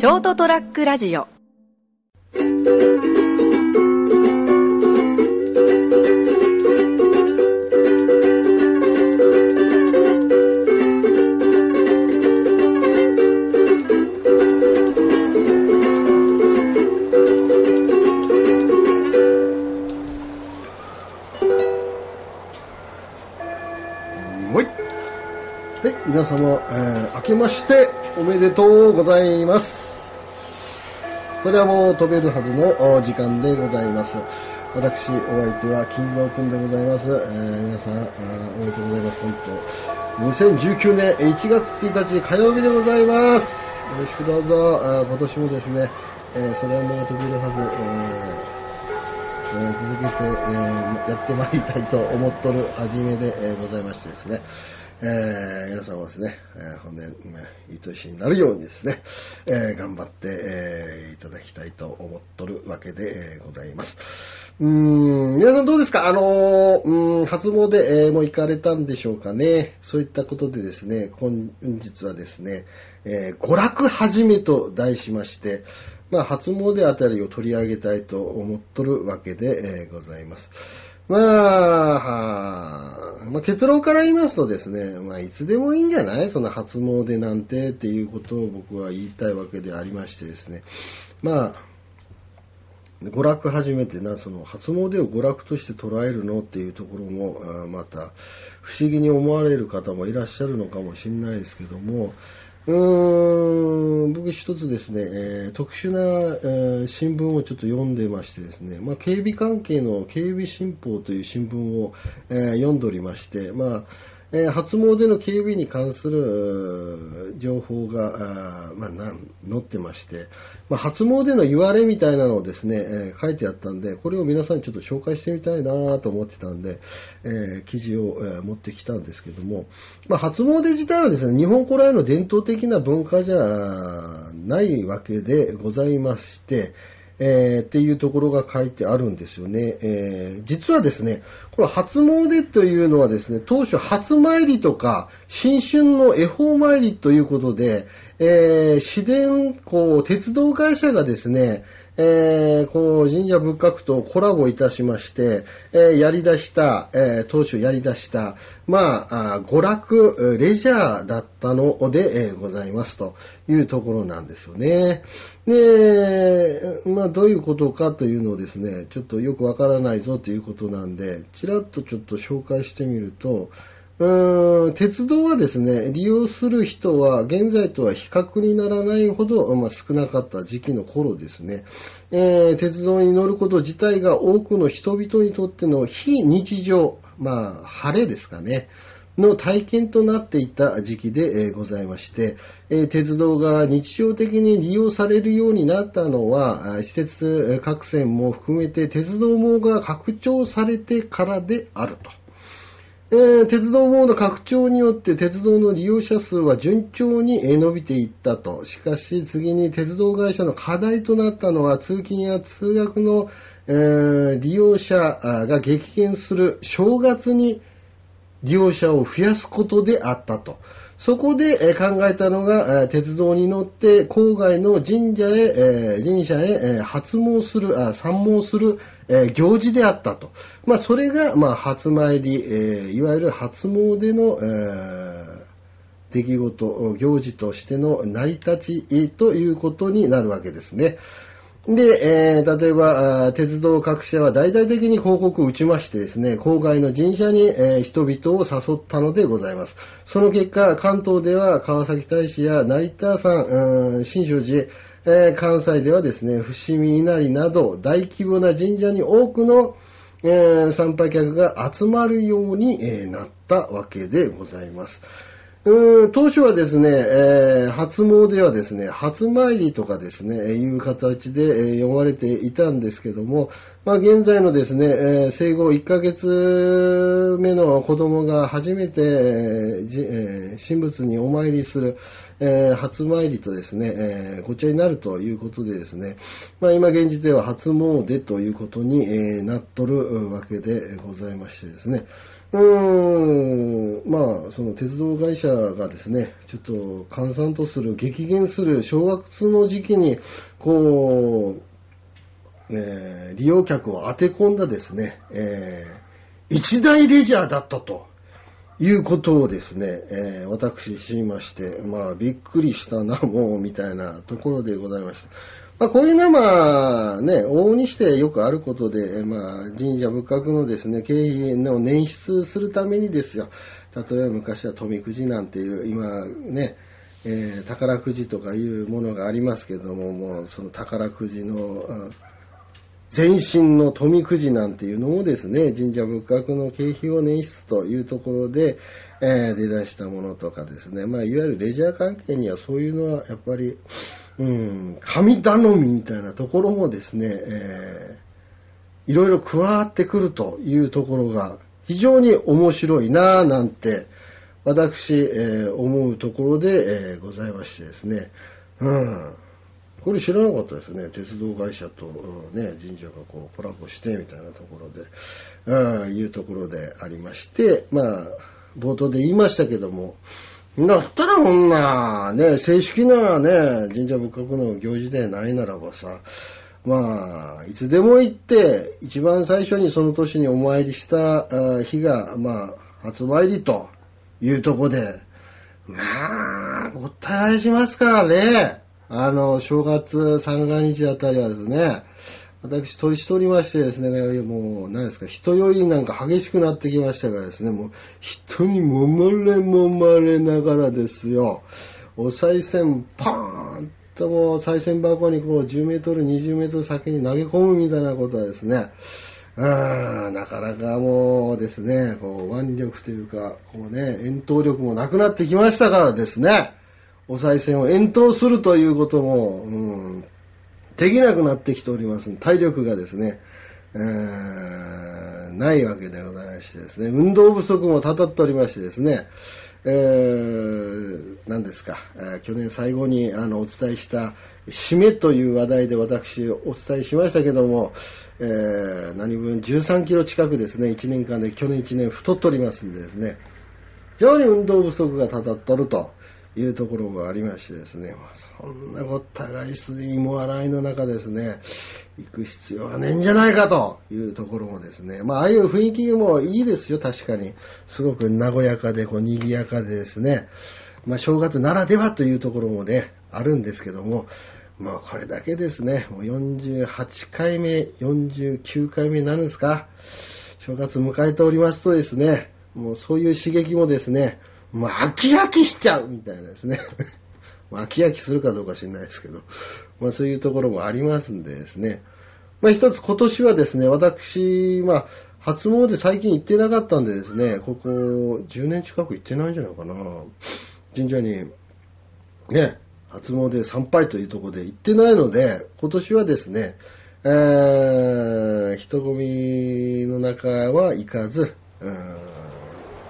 ショートトラックラジオはい。皆様、えー明けましておめでとうございます。それはもう飛べるはずの時間でございます。私、お相手は金蔵くんでございます。えー皆さん、おめでとうございます。本当。2019年1月1日火曜日でございます。よろしくどうぞ。あ今年もですね、えーそれはもう飛べるはず、えーえー続けて、えやってまいりたいと思っとるはじめで、えございましてですね、えー皆さんはですね、えー本年、ねいい年になるようにですね、えー頑張って、えーいただきたいと思っとるわけで、えーございます。うーん、皆さんどうですか？あのーうん、初詣、えーもう行かれたんでしょうかね？そういったことでですね、本日はですね、えー娯楽始めと題しまして、まあ、初詣あたりを取り上げたいと思っとるわけで、えーございます。ま、あまあ、結論から言いますとですね、まあ、いつでもいいんじゃない？その初詣なんてっていうことを僕は言いたいわけでありましてですね。まあ、娯楽始めてな、その初詣を娯楽として捉えるのっていうところも、また不思議に思われる方もいらっしゃるのかもしれないですけども、うーん、僕一つですね、えー特殊な、えー新聞をちょっと読んでましてですね、まあ、警備関係の警備新報という新聞を、えー読んでおりまして、まあ、えー初詣の警備に関する情報が、まあ、載ってまして、まあ、初詣の言われみたいなのをですね、えー書いてあったんで、これを皆さんにちょっと紹介してみたいなと思ってたんで、えー記事を、えー持ってきたんですけども、まあ、初詣自体はですね、日本古来の伝統的な文化じゃないわけでございまして、えーっていうところが書いてあるんですよね。えー実はですね、これ初詣というのはですね、当初初参りとか、新春の恵方参りということで、えー市電、こう、鉄道会社がですね、えーこの神社仏閣とコラボいたしまして、えーやり出した、えー当初やり出した、まあ、あ娯楽、レジャーだったので、えーございますというところなんですよね。で、まあ、どういうことかというのをですね、ちょっとよくわからないぞということなんで、ちらっとちょっと紹介してみると、うん鉄道はですね、利用する人は現在とは比較にならないほど、まあ、少なかった時期の頃ですね、えー鉄道に乗ること自体が多くの人々にとっての非日常、まあ、晴れですかね、の体験となっていた時期でございまして、鉄道が日常的に利用されるようになったのは、施設各線も含めて鉄道網が拡張されてからであると。えー鉄道網の拡張によって鉄道の利用者数は順調に伸びていったと。しかし次に鉄道会社の課題となったのは通勤や通学の、えー利用者が激減する正月に利用者を増やすことであったと。そこでえ考えたのが、え鉄道に乗って郊外の神社へ、え神社へ、えー初詣する、あ参詣する、え行事であったと。まあ、それが、まあ、初参り、えいわゆる初詣の、え出来事、行事としての成り立ちということになるわけですね。で、えー例えば、鉄道各社は大々的に広告を打ちましてですね、郊外の神社に、えー人々を誘ったのでございます。その結果、関東では川崎大師や成田山、うん新勝寺、えー関西ではですね、伏見稲荷など大規模な神社に多くの、えー参拝客が集まるように、えーなったわけでございます。当初はですね、えー初詣はですね、初参りとかですね、いう形で、えー読まれていたんですけども、まあ現在のですね、えー生後1ヶ月目の子供が初めて、えーえー神仏にお参りする、えー初参りとですね、えーごっちゃになるということでですね、まあ今現時では初詣ということに、えーなっとるわけでございましてですね、うーん、まあ、その鉄道会社がですね、ちょっと閑散とする、激減する正月の時期に、こう、えー、利用客を当て込んだですね、えー、一大レジャーだったと。いうことをですね、えー、私知りまして、まあ、びっくりしたな、もう、みたいなところでございました。まあ、こういうのはまあね、往々にしてよくあることで、まあ、神社仏閣のですね、経費の捻出するためにですよ。例えば昔は富くじなんていう、今ね、えー、宝くじとかいうものがありますけども、もうその宝くじの、全身の富くじなんていうのもですね、神社仏閣の経費を捻出というところで、えー、出だしたものとかですね、まあ、いわゆるレジャー関係にはそういうのはやっぱり、うん、神頼みみたいなところもですね、えー、いろいろ加わってくるというところが非常に面白いなぁなんて、私、えー、思うところで、えー、ございましてですね、うん。これ知らなかったですね。鉄道会社と、ね、神社がこうコラボしてみたいなところで、うん、いうところでありまして、まあ、冒頭で言いましたけども、だったらこんな、ね、正式なね、神社仏閣の行事でないならばさ、まあ、いつでも行って、一番最初にその年にお参りした日が、まあ、初参りというとこで、まあ、ごった返しますからね。あの、正月三が日あたりはですね、私、取りしておりましてですね、もう、何ですか、人酔いなんか激しくなってきましたからですね、もう、人にもまれもまれながらですよ、お賽銭、パーンともう、賽銭箱にこう、10メートル、20メートル先に投げ込むみたいなことはですね、あなかなかもうですね、こう、腕力というか、こうね、遠投力もなくなってきましたからですね、お賽銭を遠投するということも、うん、できなくなってきております。体力がですね、えー、ないわけでございましてですね、運動不足もたたっておりましてですね、えー、何ですか、えー、去年最後にあのお伝えした締めという話題で私お伝えしましたけども、えー、何分13キロ近くですね、1年間で去年1年太っておりますんでですね、非常に運動不足がたたっとると。いうところがありましてですね、まあ、そんなごった返しで芋洗いの中ですね、行く必要はねえんじゃないかというところもですね、まあ、ああいう雰囲気もいいですよ、確かに。すごく和やかで、こう、賑やかでですね、まあ、正月ならではというところもね、あるんですけども、まあ、これだけですね、もう48回目、49回目なんですか、正月迎えておりますとですね、もうそういう刺激もですね、まあ、飽き飽きしちゃうみたいなですね。飽き飽きするかどうか知らないですけど、まあ、そういうところもありますんでですね。まあ、一つ今年はですね、私、まあ、初詣最近行ってなかったんでですね、ここ10年近く行ってないんじゃないかな。神社に、ね、初詣参拝というところで行ってないので、今年はですね、えー、人混みの中は行かず、うん、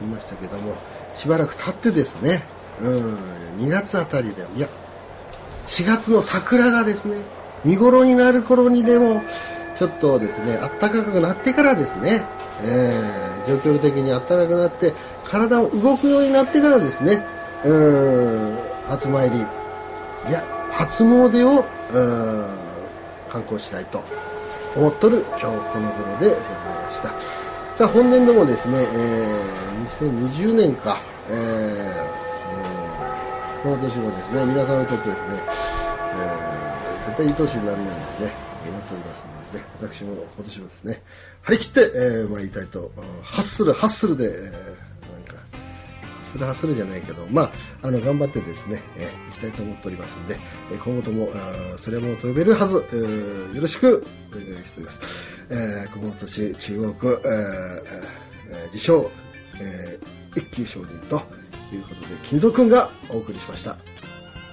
言いましたけども、しばらく経ってですね、うん、2月あたりで、いや、4月の桜がですね、見頃になる頃にでも、ちょっとですね、暖かくなってからですね、えー、状況的に暖かくなって、体も動くようになってからですね、うん、初参り、いや、初詣を、うん、観光したいと思っとる今日この頃でございました。さあ、本年度もですね、えー、2020年か、えー、この年もですね、皆様にとってですね、えー、絶対いい年になるようにですね、祈っておりますのでですね、私も今年もですね、張り切って、えー、参りたいと、ハッスル、ハッスルで、えー、なんか、ハッスルハッスルじゃないけど、まあ、あの、頑張ってですね、えー、行きたいと思っておりますんで、え今後とも、あそれも飛べるはず、えー、よろしくお願いしております。えー、熊本市中央区、えー、自称、えー、一級商人ということで、金蔵くんがお送りしました。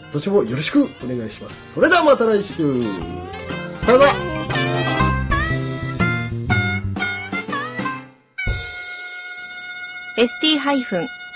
今年もよろしくお願いします。それではまた来週さよなら